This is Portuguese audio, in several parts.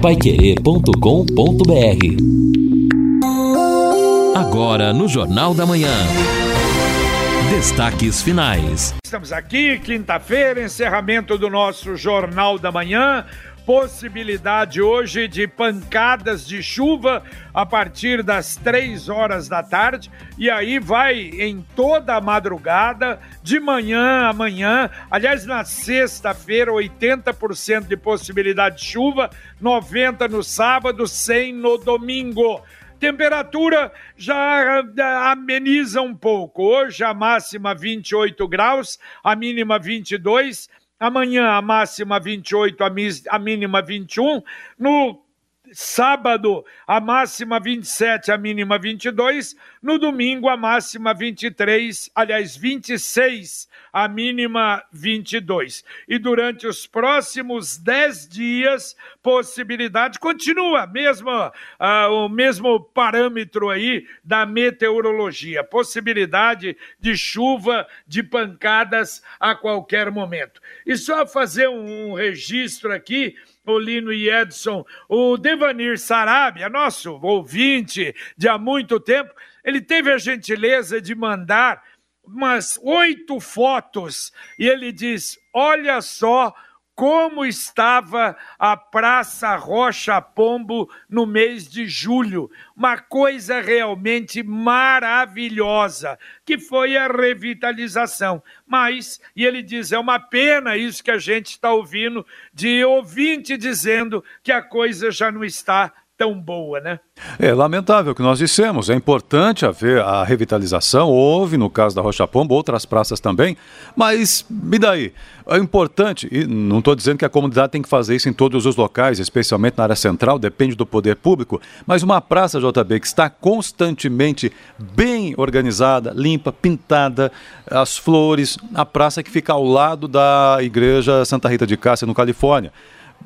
paiquerê.com.br Agora no Jornal da Manhã. Destaques finais. Estamos aqui, quinta-feira, encerramento do nosso Jornal da Manhã possibilidade hoje de pancadas de chuva a partir das três horas da tarde e aí vai em toda a madrugada, de manhã a manhã. Aliás, na sexta-feira, 80% de possibilidade de chuva, 90% no sábado, 100% no domingo. Temperatura já ameniza um pouco. Hoje a máxima 28 graus, a mínima 22 Amanhã a máxima 28, a mínima 21. No sábado a máxima 27, a mínima 22. No domingo a máxima 23, aliás 26, a mínima 22. E durante os próximos 10 dias, possibilidade continua, mesmo, uh, o mesmo parâmetro aí da meteorologia, possibilidade de chuva, de pancadas a qualquer momento. E só fazer um registro aqui o Lino e Edson, o Devanir Sarabia, nosso ouvinte de há muito tempo, ele teve a gentileza de mandar umas oito fotos e ele diz: Olha só como estava a Praça Rocha Pombo no mês de julho. Uma coisa realmente maravilhosa, que foi a revitalização. Mas, e ele diz, é uma pena isso que a gente está ouvindo, de ouvinte dizendo que a coisa já não está tão boa, né? É lamentável o que nós dissemos. É importante haver a revitalização. Houve, no caso da Rocha Pombo, outras praças também. Mas, e daí? É importante, e não estou dizendo que a comunidade tem que fazer isso em todos os locais, especialmente na área central, depende do poder público. Mas uma praça, JB, que está constantemente bem organizada, limpa, pintada, as flores, a praça que fica ao lado da igreja Santa Rita de Cássia, no Califórnia.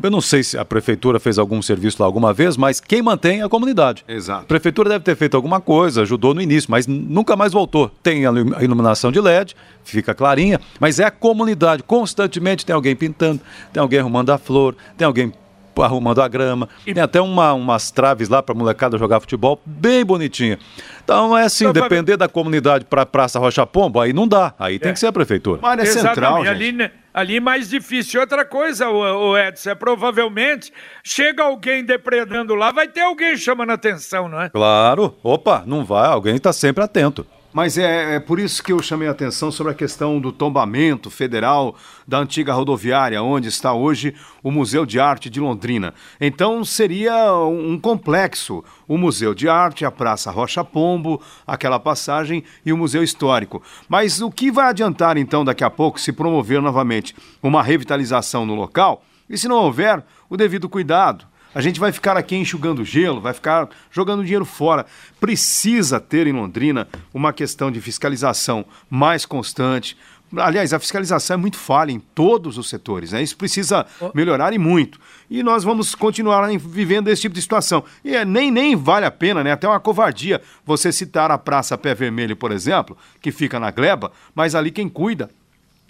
Eu não sei se a prefeitura fez algum serviço lá alguma vez, mas quem mantém é a comunidade. Exato. A prefeitura deve ter feito alguma coisa, ajudou no início, mas nunca mais voltou. Tem a iluminação de LED, fica clarinha, mas é a comunidade. Constantemente tem alguém pintando, tem alguém arrumando a flor, tem alguém arrumando a grama. E... Tem até uma, umas traves lá para molecada jogar futebol, bem bonitinha. Então é assim, então, depender da comunidade para Praça Rocha Pombo, aí não dá. Aí é. tem que ser a prefeitura. Mas é central, ali, né, ali mais difícil. Outra coisa, o, o Edson, é provavelmente chega alguém depredando lá, vai ter alguém chamando atenção, não é? Claro. Opa, não vai, alguém está sempre atento. Mas é, é, por isso que eu chamei a atenção sobre a questão do tombamento federal da antiga rodoviária, onde está hoje o Museu de Arte de Londrina. Então seria um complexo: o Museu de Arte, a Praça Rocha Pombo, aquela passagem e o Museu Histórico. Mas o que vai adiantar então daqui a pouco se promover novamente uma revitalização no local? E se não houver o devido cuidado? A gente vai ficar aqui enxugando gelo, vai ficar jogando dinheiro fora. Precisa ter em Londrina uma questão de fiscalização mais constante. Aliás, a fiscalização é muito falha em todos os setores, né? Isso precisa melhorar e muito. E nós vamos continuar vivendo esse tipo de situação. E é, nem, nem vale a pena, né? Até uma covardia você citar a Praça Pé Vermelho, por exemplo, que fica na Gleba, mas ali quem cuida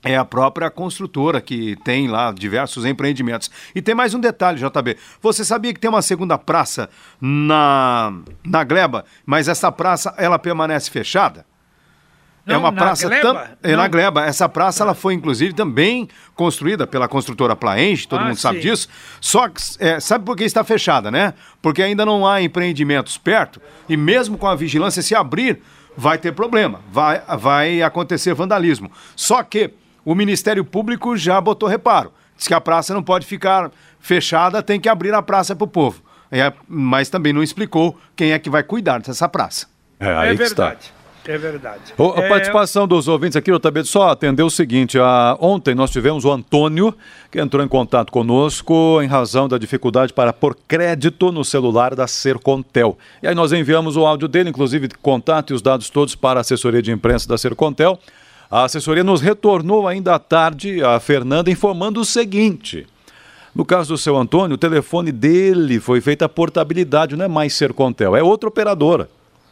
é a própria construtora que tem lá diversos empreendimentos. E tem mais um detalhe, JB. Você sabia que tem uma segunda praça na, na Gleba, mas essa praça ela permanece fechada? É Não, é uma praça tam... é na Gleba. Essa praça ela foi inclusive também construída pela construtora Plaenge, todo ah, mundo sabe sim. disso. Só que é, sabe por que está fechada, né? Porque ainda não há empreendimentos perto e mesmo com a vigilância se abrir vai ter problema, vai vai acontecer vandalismo. Só que o Ministério Público já botou reparo. Diz que a praça não pode ficar fechada, tem que abrir a praça para o povo. É, mas também não explicou quem é que vai cuidar dessa praça. É, aí é verdade. Está. É verdade. O, a é... participação dos ouvintes aqui, eu também só atender o seguinte: a, ontem nós tivemos o Antônio, que entrou em contato conosco em razão da dificuldade para pôr crédito no celular da Sercontel. E aí nós enviamos o áudio dele, inclusive contato e os dados todos para a assessoria de imprensa da Sercontel. A assessoria nos retornou ainda à tarde, a Fernanda, informando o seguinte. No caso do seu Antônio, o telefone dele foi feita a portabilidade, não é mais Sercontel, é outra operadora.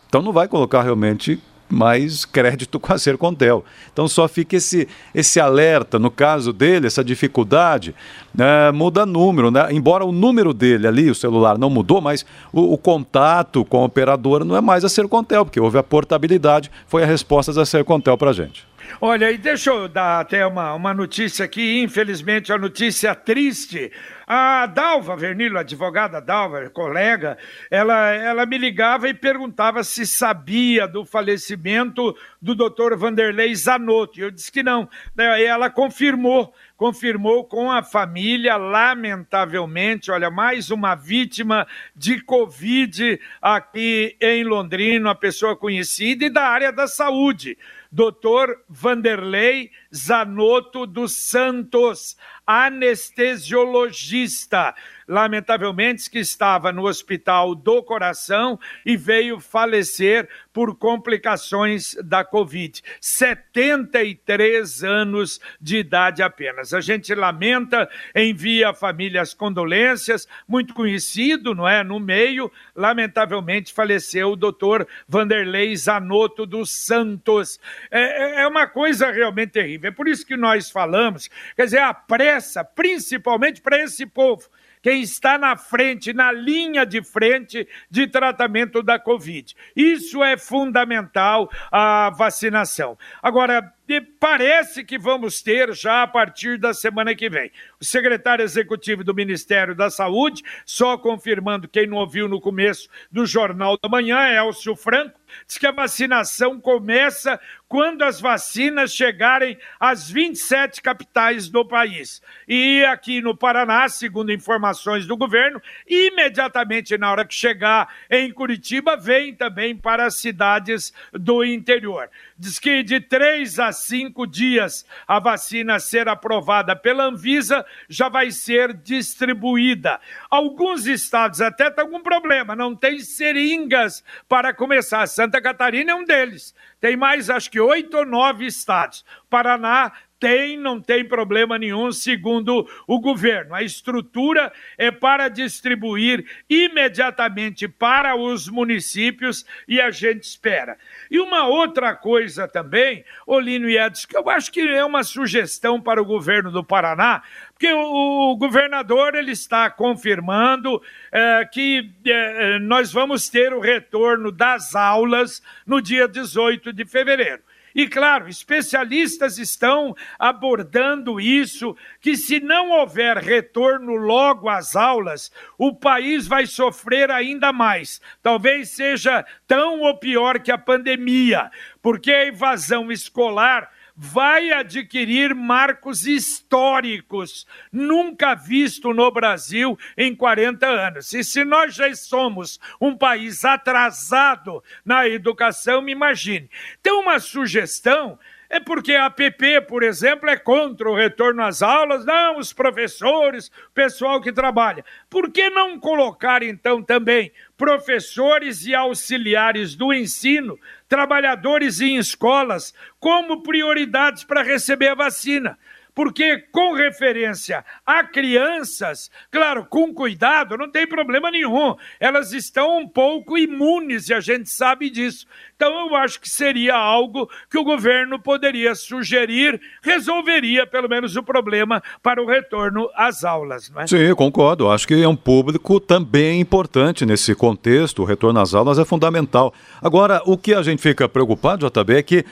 Então não vai colocar realmente mais crédito com a Sercontel. Então só fica esse, esse alerta, no caso dele, essa dificuldade, né, muda número, né? Embora o número dele ali, o celular não mudou, mas o, o contato com a operadora não é mais a Sercontel, porque houve a portabilidade, foi a resposta da Sercontel para a gente. Olha, e deixa eu dar até uma, uma notícia aqui, infelizmente, a notícia triste. A Dalva Vernilo, advogada Dalva, colega, ela, ela me ligava e perguntava se sabia do falecimento do doutor Vanderlei Zanotto. Eu disse que não. Daí ela confirmou, confirmou com a família, lamentavelmente, olha, mais uma vítima de Covid aqui em Londrina, uma pessoa conhecida e da área da saúde doutor Vanderlei Zanotto dos Santos, anestesiologista lamentavelmente, que estava no Hospital do Coração e veio falecer por complicações da Covid. 73 anos de idade apenas. A gente lamenta, envia à família as condolências, muito conhecido, não é? No meio, lamentavelmente faleceu o doutor Vanderlei Zanotto dos Santos. É, é, é uma coisa realmente terrível. É por isso que nós falamos, quer dizer, a pressa, principalmente para esse povo quem está na frente, na linha de frente de tratamento da Covid. Isso é fundamental, a vacinação. Agora, parece que vamos ter já a partir da semana que vem. O secretário executivo do Ministério da Saúde, só confirmando quem não ouviu no começo do Jornal da Manhã, Elcio Franco, diz que a vacinação começa quando as vacinas chegarem às 27 capitais do país. E aqui no Paraná, segundo informações do governo, imediatamente na hora que chegar em Curitiba, vem também para as cidades do interior. Diz que de três a cinco dias a vacina ser aprovada pela Anvisa já vai ser distribuída. Alguns estados até estão com problema, não tem seringas para começar. Santa Catarina é um deles. Tem mais, acho que oito ou nove estados. Paraná tem, não tem problema nenhum, segundo o governo. A estrutura é para distribuir imediatamente para os municípios e a gente espera. E uma outra coisa também, Olino e Edson, que eu acho que é uma sugestão para o governo do Paraná, porque o, governador ele está confirmando é, que é, nós vamos ter o retorno das aulas no dia 18 de fevereiro. E claro, especialistas estão abordando isso, que se não houver retorno logo às aulas, o país vai sofrer ainda mais. Talvez seja tão ou pior que a pandemia, porque a evasão escolar vai adquirir marcos históricos, nunca visto no Brasil em 40 anos. E se nós já somos um país atrasado na educação, me imagine. Tem uma sugestão é porque a APP, por exemplo, é contra o retorno às aulas, não, os professores, o pessoal que trabalha. Por que não colocar, então, também professores e auxiliares do ensino, trabalhadores em escolas, como prioridades para receber a vacina? Porque com referência a crianças, claro, com cuidado, não tem problema nenhum. Elas estão um pouco imunes e a gente sabe disso. Então eu acho que seria algo que o governo poderia sugerir, resolveria pelo menos o problema para o retorno às aulas, não é? Sim, concordo. Acho que é um público também importante nesse contexto. O retorno às aulas é fundamental. Agora, o que a gente fica preocupado, JB, é que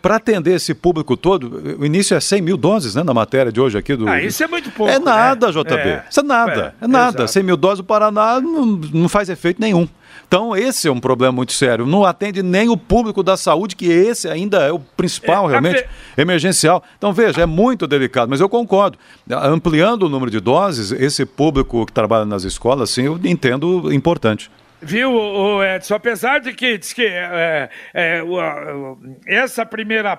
para atender esse público todo, o início é 100 mil doses, né? Na matéria de hoje aqui do. Ah, isso é muito pouco. É nada, né? JB. É, isso é nada. É, é nada. Exato. 100 mil doses do Paraná não, não faz efeito nenhum. Então, esse é um problema muito sério. Não atende nem o público da saúde, que esse ainda é o principal, é, realmente, emergencial. Então, veja, é muito delicado, mas eu concordo. Ampliando o número de doses, esse público que trabalha nas escolas, sim, eu entendo importante. Viu, o Edson? Apesar de que diz que é, é, essa primeira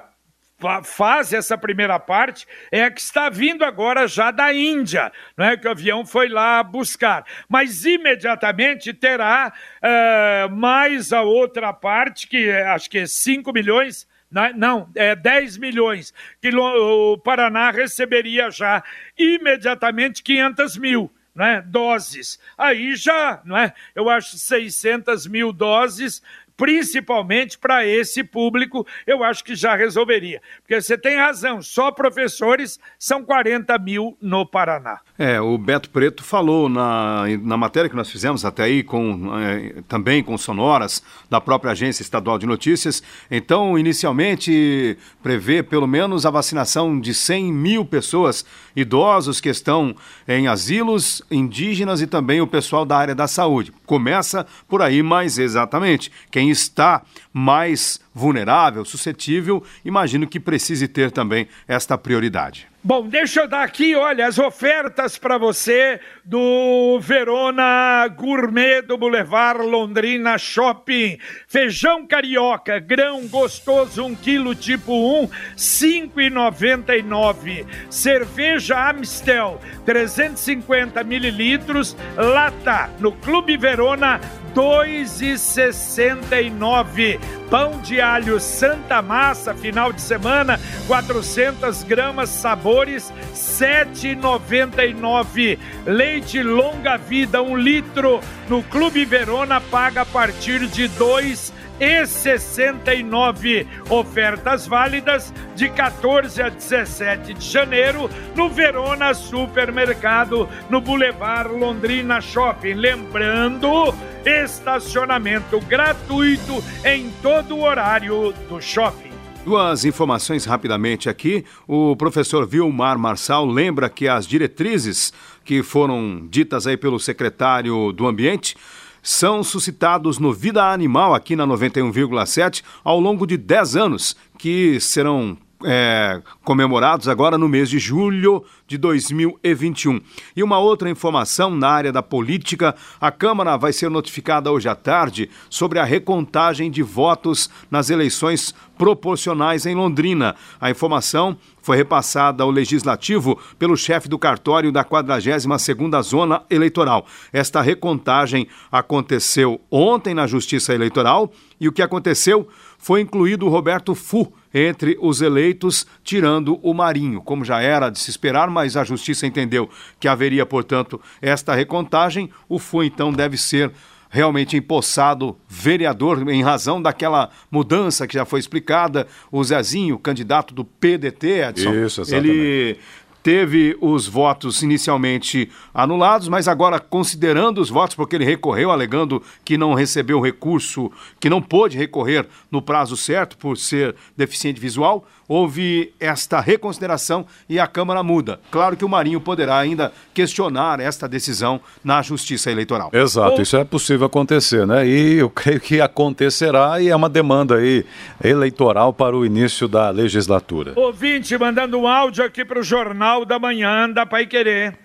fase, essa primeira parte, é a que está vindo agora já da Índia, não é que o avião foi lá buscar. Mas imediatamente terá é, mais a outra parte, que é, acho que é 5 milhões né? não, é 10 milhões, que o Paraná receberia já imediatamente 500 mil né, doses. Aí já, não é? Eu acho 600 mil doses principalmente para esse público, eu acho que já resolveria. Porque você tem razão, só professores são 40 mil no Paraná. É, o Beto Preto falou na, na matéria que nós fizemos até aí, com, é, também com sonoras da própria Agência Estadual de Notícias. Então, inicialmente, prevê pelo menos a vacinação de 100 mil pessoas, idosos que estão em asilos, indígenas e também o pessoal da área da saúde. Começa por aí, mais exatamente. Quem está mais vulnerável, suscetível, imagino que precise ter também esta prioridade. Bom, deixa eu dar aqui, olha, as ofertas para você do Verona Gourmet do Boulevard Londrina Shopping. Feijão carioca, grão gostoso, 1 quilo tipo 1, 5,99. Cerveja Amistel, 350 mililitros, lata, no Clube Verona, 2,69. Pão de alho Santa Massa, final de semana, 400 gramas, sabores, 7,99. Leite longa vida, um litro, no Clube Verona, paga a partir de 2,69 e 69 ofertas válidas de 14 a 17 de janeiro no Verona Supermercado, no Boulevard Londrina Shopping. Lembrando, estacionamento gratuito em todo o horário do shopping. Duas informações rapidamente aqui. O professor Vilmar Marçal lembra que as diretrizes que foram ditas aí pelo secretário do Ambiente são suscitados no Vida Animal aqui na 91,7 ao longo de 10 anos, que serão é, comemorados agora no mês de julho de 2021. E uma outra informação na área da política: a Câmara vai ser notificada hoje à tarde sobre a recontagem de votos nas eleições proporcionais em Londrina. A informação foi repassada ao Legislativo pelo chefe do cartório da 42ª Zona Eleitoral. Esta recontagem aconteceu ontem na Justiça Eleitoral e o que aconteceu foi incluído Roberto Fu entre os eleitos, tirando o Marinho. Como já era de se esperar, mas a Justiça entendeu que haveria, portanto, esta recontagem, o Fu então deve ser realmente empossado vereador em razão daquela mudança que já foi explicada. O Zezinho, candidato do PDT, Edson, Isso, exatamente. ele teve os votos inicialmente anulados, mas agora considerando os votos, porque ele recorreu alegando que não recebeu recurso, que não pôde recorrer no prazo certo por ser deficiente visual, houve esta reconsideração e a Câmara muda. Claro que o Marinho poderá ainda questionar esta decisão na Justiça Eleitoral. Exato, isso é possível acontecer, né? E eu creio que acontecerá e é uma demanda aí eleitoral para o início da legislatura. Ouvinte mandando um áudio aqui para o Jornal da Manhã da Pai Querer.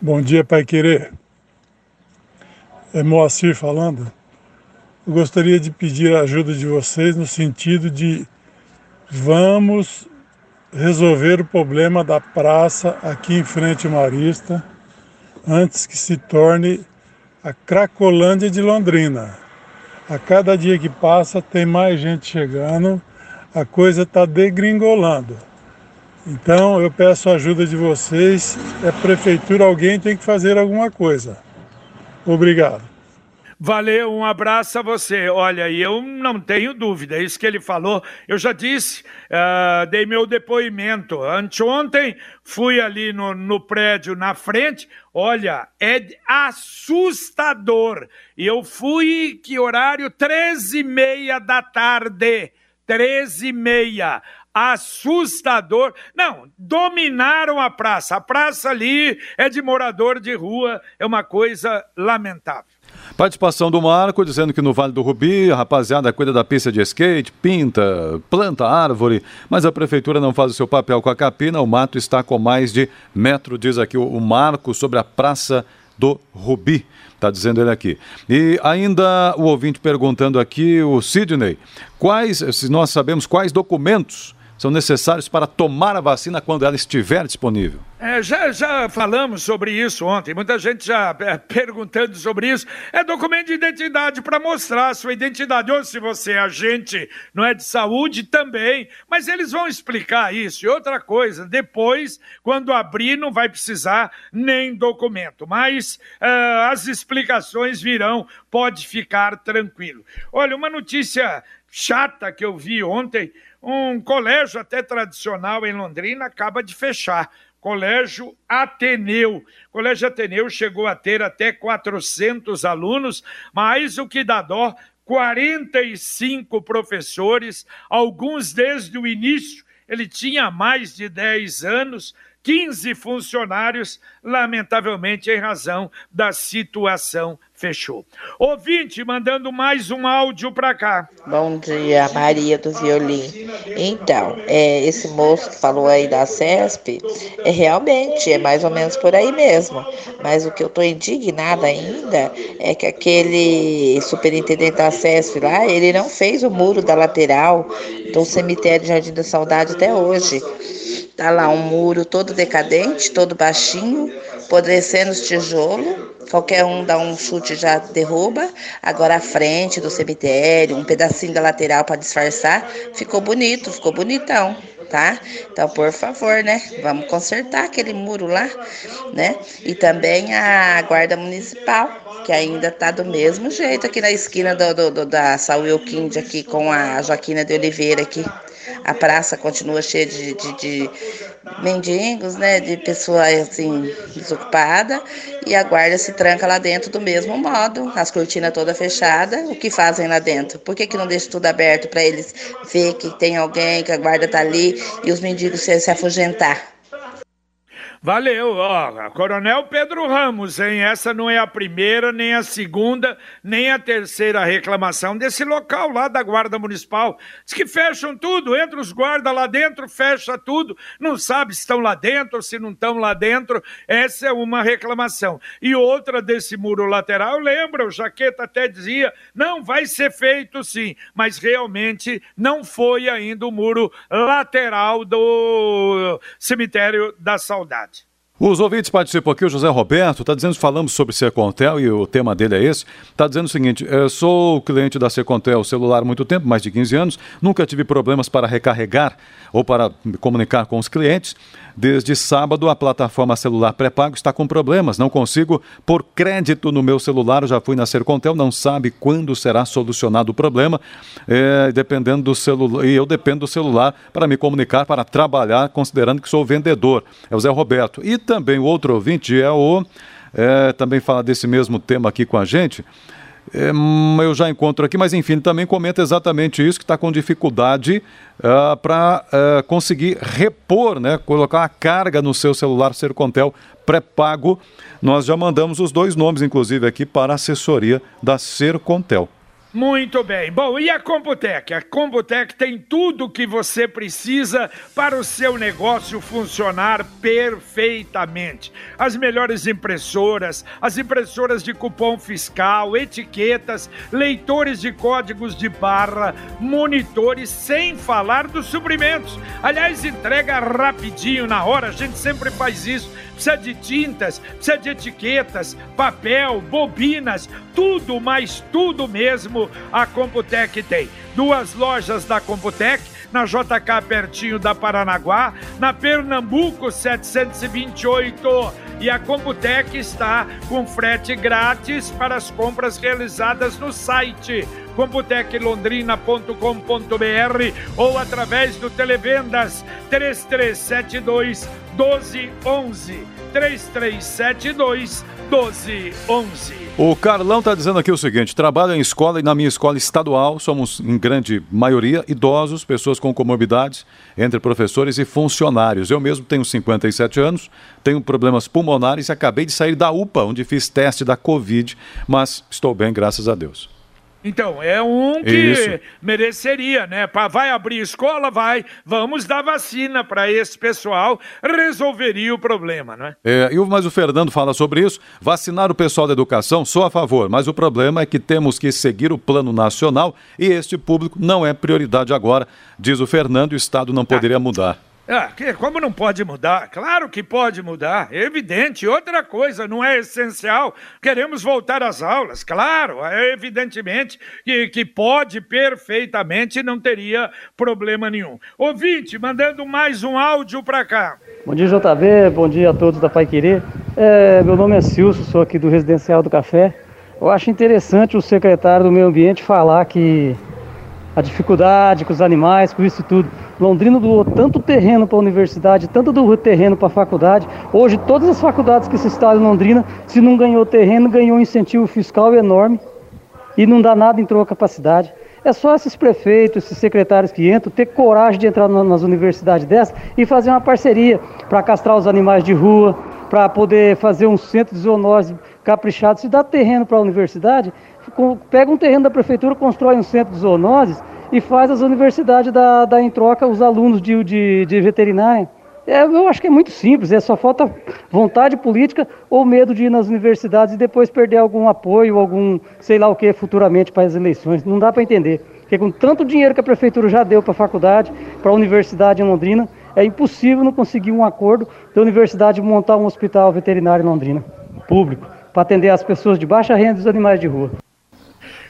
Bom dia, Pai Querer. É Moacir falando. Eu gostaria de pedir a ajuda de vocês no sentido de Vamos resolver o problema da praça aqui em frente ao Marista antes que se torne a Cracolândia de Londrina. A cada dia que passa tem mais gente chegando, a coisa está degringolando. Então eu peço a ajuda de vocês, é prefeitura, alguém tem que fazer alguma coisa. Obrigado. Valeu, um abraço a você. Olha, eu não tenho dúvida, é isso que ele falou. Eu já disse, uh, dei meu depoimento. Anteontem fui ali no, no prédio na frente. Olha, é assustador. E eu fui, que horário? 13 e meia da tarde. 13 e meia assustador. Não, dominaram a praça. A praça ali é de morador de rua, é uma coisa lamentável. Participação do Marco, dizendo que no Vale do Rubi, a rapaziada cuida da pista de skate, pinta, planta árvore, mas a prefeitura não faz o seu papel com a capina, o mato está com mais de metro, diz aqui o Marco, sobre a Praça do Rubi. Está dizendo ele aqui. E ainda o ouvinte perguntando aqui, o Sidney, quais, se nós sabemos quais documentos são necessários para tomar a vacina quando ela estiver disponível? É, já, já falamos sobre isso ontem, muita gente já é, perguntando sobre isso. É documento de identidade para mostrar a sua identidade. Ou se você é agente, não é de saúde, também. Mas eles vão explicar isso. E outra coisa, depois, quando abrir, não vai precisar nem documento. Mas uh, as explicações virão, pode ficar tranquilo. Olha, uma notícia chata que eu vi ontem: um colégio até tradicional em Londrina acaba de fechar Colégio Ateneu. Colégio Ateneu chegou a ter até 400 alunos, mas o que dá dó, 45 professores, alguns desde o início. Ele tinha mais de 10 anos, 15 funcionários, lamentavelmente em razão da situação fechou. Ouvinte, mandando mais um áudio para cá. Bom dia, Maria do Violim. Então, é, esse moço que falou aí da CESP, é realmente, é mais ou menos por aí mesmo. Mas o que eu tô indignada ainda é que aquele superintendente da CESP lá, ele não fez o muro da lateral do cemitério Jardim da Saudade até hoje. Tá lá um muro todo decadente, todo baixinho, apodrecendo os tijolos. Qualquer um dá um chute já derruba. Agora a frente do cemitério, um pedacinho da lateral para disfarçar, ficou bonito, ficou bonitão, tá? Então, por favor, né? Vamos consertar aquele muro lá, né? E também a guarda municipal, que ainda tá do mesmo jeito aqui na esquina do, do, do da Saúl Wilkind aqui com a Joaquina de Oliveira aqui. A praça continua cheia de, de, de mendigos, né, de pessoas assim desocupadas e a guarda se tranca lá dentro do mesmo modo, as cortinas todas fechadas, o que fazem lá dentro? Por que, que não deixa tudo aberto para eles ver que tem alguém, que a guarda tá ali e os mendigos se, se afugentar? Valeu, ó, Coronel Pedro Ramos, hein? Essa não é a primeira, nem a segunda, nem a terceira reclamação desse local lá da Guarda Municipal. Diz que fecham tudo, entra os guardas lá dentro, fecha tudo, não sabe se estão lá dentro, se não estão lá dentro. Essa é uma reclamação. E outra desse muro lateral, lembra, o Jaqueta até dizia, não, vai ser feito sim, mas realmente não foi ainda o muro lateral do cemitério da Saudade. Os ouvintes participam aqui, o José Roberto está dizendo, falamos sobre Secontel e o tema dele é esse, está dizendo o seguinte, sou cliente da Secontel celular há muito tempo, mais de 15 anos, nunca tive problemas para recarregar ou para me comunicar com os clientes, Desde sábado, a plataforma celular pré-pago está com problemas. Não consigo pôr crédito no meu celular. Eu já fui na Sercontel, não sabe quando será solucionado o problema. É, dependendo do celular. E eu dependo do celular para me comunicar, para trabalhar, considerando que sou vendedor. É o Zé Roberto. E também o outro ouvinte é o. É, também fala desse mesmo tema aqui com a gente. É, eu já encontro aqui, mas enfim, também comenta exatamente isso, que está com dificuldade uh, para uh, conseguir repor, né, colocar a carga no seu celular Sercontel pré-pago. Nós já mandamos os dois nomes, inclusive, aqui para a assessoria da Sercontel. Muito bem. Bom, e a Computec? A Computec tem tudo o que você precisa para o seu negócio funcionar perfeitamente. As melhores impressoras, as impressoras de cupom fiscal, etiquetas, leitores de códigos de barra, monitores, sem falar dos suprimentos. Aliás, entrega rapidinho, na hora, a gente sempre faz isso precisa de tintas, precisa de etiquetas, papel, bobinas, tudo, mas tudo mesmo a Computec tem. Duas lojas da Computec, na JK pertinho da Paranaguá, na Pernambuco 728. E a Computec está com frete grátis para as compras realizadas no site computeclondrina.com.br ou através do Televendas 3372 1211. 3372 1211. O Carlão está dizendo aqui o seguinte: trabalho em escola e na minha escola estadual somos, em grande maioria, idosos, pessoas com comorbidades, entre professores e funcionários. Eu mesmo tenho 57 anos, tenho problemas pulmonares e acabei de sair da UPA, onde fiz teste da Covid, mas estou bem, graças a Deus. Então, é um que Isso. mereceria, né? Vai abrir escola? Vai. Vamos dar vacina para esse pessoal, resolveria o problema, né? É, mas o Fernando fala sobre isso. Vacinar o pessoal da educação, sou a favor, mas o problema é que temos que seguir o plano nacional e este público não é prioridade agora, diz o Fernando, o Estado não poderia mudar. Que, como não pode mudar? Claro que pode mudar, é evidente. Outra coisa, não é essencial. Queremos voltar às aulas, claro, é evidentemente que, que pode perfeitamente, não teria problema nenhum. Ouvinte, mandando mais um áudio para cá. Bom dia, JB, bom dia a todos da Pai Querer. É, meu nome é Silso, sou aqui do Residencial do Café. Eu acho interessante o secretário do Meio Ambiente falar que a dificuldade com os animais, com isso tudo. Londrina doou tanto terreno para a universidade, tanto do terreno para a faculdade. Hoje, todas as faculdades que se instalem em Londrina, se não ganhou terreno, ganhou um incentivo fiscal enorme e não dá nada em troca capacidade. É só esses prefeitos, esses secretários que entram, ter coragem de entrar nas universidades dessas e fazer uma parceria para castrar os animais de rua, para poder fazer um centro de zoonose caprichado. Se dá terreno para a universidade, pega um terreno da prefeitura, constrói um centro de zoonoses e faz as universidades dar, dar em troca os alunos de, de, de veterinária. É, eu acho que é muito simples, é só falta vontade política ou medo de ir nas universidades e depois perder algum apoio, algum sei lá o que futuramente para as eleições. Não dá para entender. Porque com tanto dinheiro que a prefeitura já deu para a faculdade, para a universidade em Londrina, é impossível não conseguir um acordo da universidade montar um hospital veterinário em Londrina, público, para atender as pessoas de baixa renda e os animais de rua.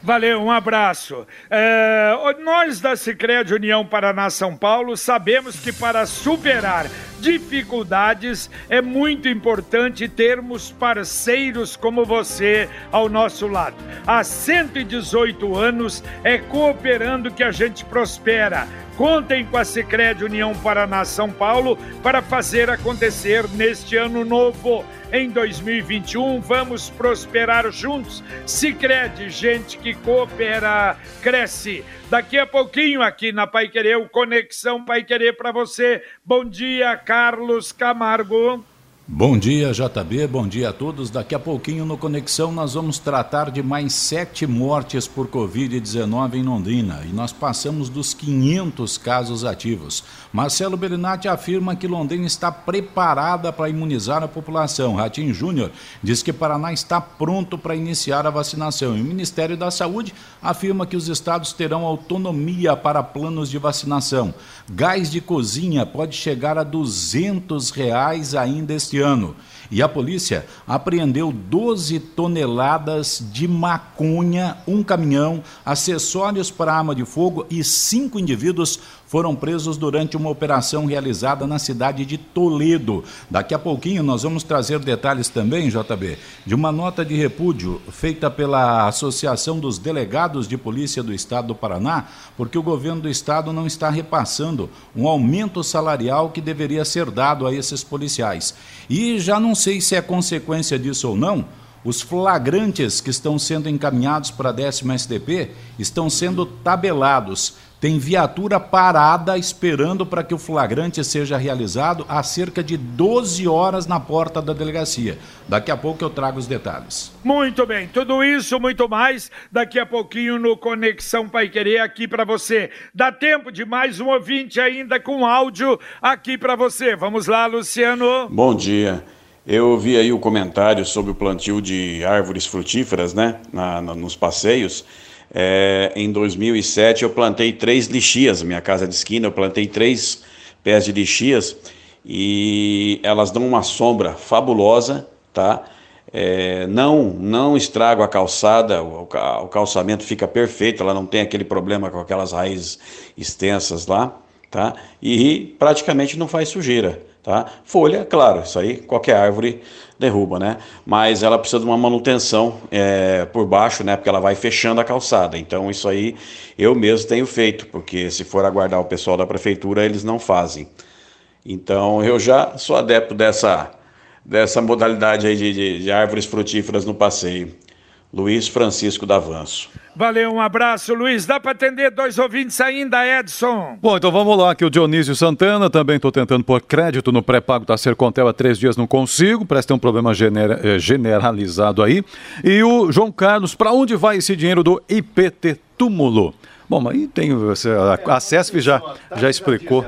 Valeu, um abraço. É, nós da Sicredi União Paraná São Paulo sabemos que para superar dificuldades é muito importante termos parceiros como você ao nosso lado. Há 118 anos é cooperando que a gente prospera. Contem com a Sicredi União Paraná São Paulo para fazer acontecer neste ano novo em 2021. Vamos prosperar juntos. Se crede, gente que coopera, cresce. Daqui a pouquinho aqui na Pai Querer, o Conexão Pai Querer para você. Bom dia, Carlos Camargo. Bom dia, JB. Bom dia a todos. Daqui a pouquinho no Conexão nós vamos tratar de mais sete mortes por Covid-19 em Londrina e nós passamos dos 500 casos ativos. Marcelo Berinatti afirma que Londrina está preparada para imunizar a população. Ratinho Júnior diz que Paraná está pronto para iniciar a vacinação. E o Ministério da Saúde afirma que os estados terão autonomia para planos de vacinação. Gás de cozinha pode chegar a 200 reais ainda este ano. E a polícia apreendeu 12 toneladas de maconha, um caminhão, acessórios para arma de fogo e cinco indivíduos foram presos durante uma operação realizada na cidade de Toledo. Daqui a pouquinho nós vamos trazer detalhes também, JB, de uma nota de repúdio feita pela Associação dos Delegados de Polícia do Estado do Paraná, porque o governo do estado não está repassando um aumento salarial que deveria ser dado a esses policiais. E já não sei se é consequência disso ou não, os flagrantes que estão sendo encaminhados para a décima SDP estão sendo tabelados tem viatura parada esperando para que o flagrante seja realizado há cerca de 12 horas na porta da delegacia. Daqui a pouco eu trago os detalhes. Muito bem, tudo isso, muito mais, daqui a pouquinho no Conexão Pai Querer aqui para você. Dá tempo de mais um ouvinte ainda com áudio aqui para você. Vamos lá, Luciano. Bom dia. Eu ouvi aí o comentário sobre o plantio de árvores frutíferas, né, na, na, nos passeios. É, em 2007 eu plantei três lixias, minha casa de esquina, eu plantei três pés de lixias e elas dão uma sombra fabulosa, tá? É, não não estrago a calçada, o, o calçamento fica perfeito, ela não tem aquele problema com aquelas raízes extensas lá, tá? E praticamente não faz sujeira, tá? Folha, claro, isso aí qualquer árvore derruba, né? Mas ela precisa de uma manutenção é, por baixo, né? Porque ela vai fechando a calçada. Então isso aí eu mesmo tenho feito, porque se for aguardar o pessoal da prefeitura, eles não fazem. Então eu já sou adepto dessa, dessa modalidade aí de, de, de árvores frutíferas no passeio. Luiz Francisco Davanço. Valeu, um abraço, Luiz. Dá para atender dois ouvintes ainda, Edson? Bom, então vamos lá, que o Dionísio Santana, também estou tentando pôr crédito no pré-pago da Sercontel há três dias, não consigo, parece ter um problema gener eh, generalizado aí. E o João Carlos, para onde vai esse dinheiro do IPT Túmulo? Bom, mas aí tem a, a CESP já, já explicou.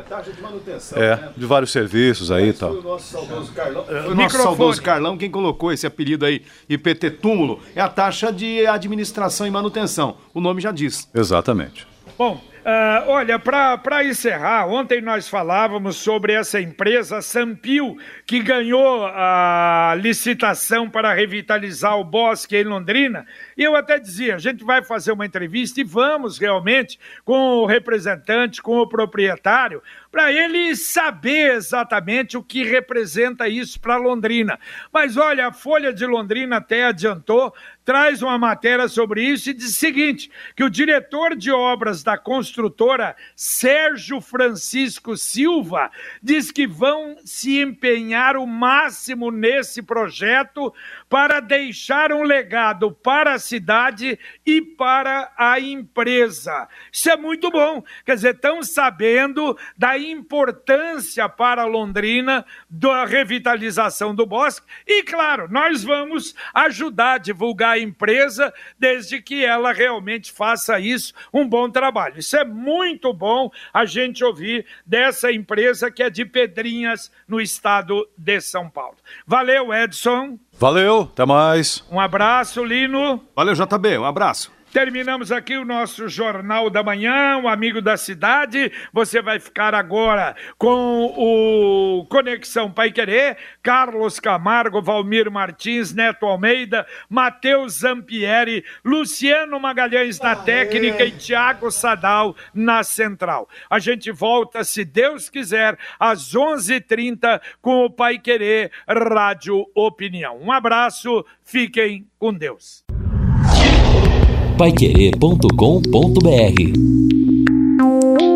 É, de vários serviços aí e tal. Foi o nosso saudoso Carlão, foi o nosso saudoso Carlão quem colocou esse apelido aí, IPT Túmulo. É a taxa de administração e manutenção. O nome já diz. Exatamente. Bom, Uh, olha, para encerrar, ontem nós falávamos sobre essa empresa Sampio, que ganhou a licitação para revitalizar o bosque em Londrina. E eu até dizia: a gente vai fazer uma entrevista e vamos realmente com o representante, com o proprietário, para ele saber exatamente o que representa isso para Londrina. Mas olha, a Folha de Londrina até adiantou, traz uma matéria sobre isso e diz o seguinte: que o diretor de obras da construtora, Sérgio Francisco Silva, diz que vão se empenhar o máximo nesse projeto para deixar um legado para a cidade e para a empresa. Isso é muito bom. Quer dizer, estão sabendo da importância para Londrina da revitalização do bosque e, claro, nós vamos ajudar a divulgar a empresa desde que ela realmente faça isso um bom trabalho. Isso é muito bom a gente ouvir dessa empresa que é de Pedrinhas, no estado de São Paulo. Valeu, Edson. Valeu, até mais. Um abraço, Lino. Valeu, JB, um abraço. Terminamos aqui o nosso Jornal da Manhã, o Amigo da Cidade. Você vai ficar agora com o Conexão Pai Querer, Carlos Camargo, Valmir Martins, Neto Almeida, Matheus Zampieri, Luciano Magalhães na técnica e Tiago Sadal na central. A gente volta, se Deus quiser, às 11:30 h 30 com o Pai Querer Rádio Opinião. Um abraço, fiquem com Deus paiquerê.com.br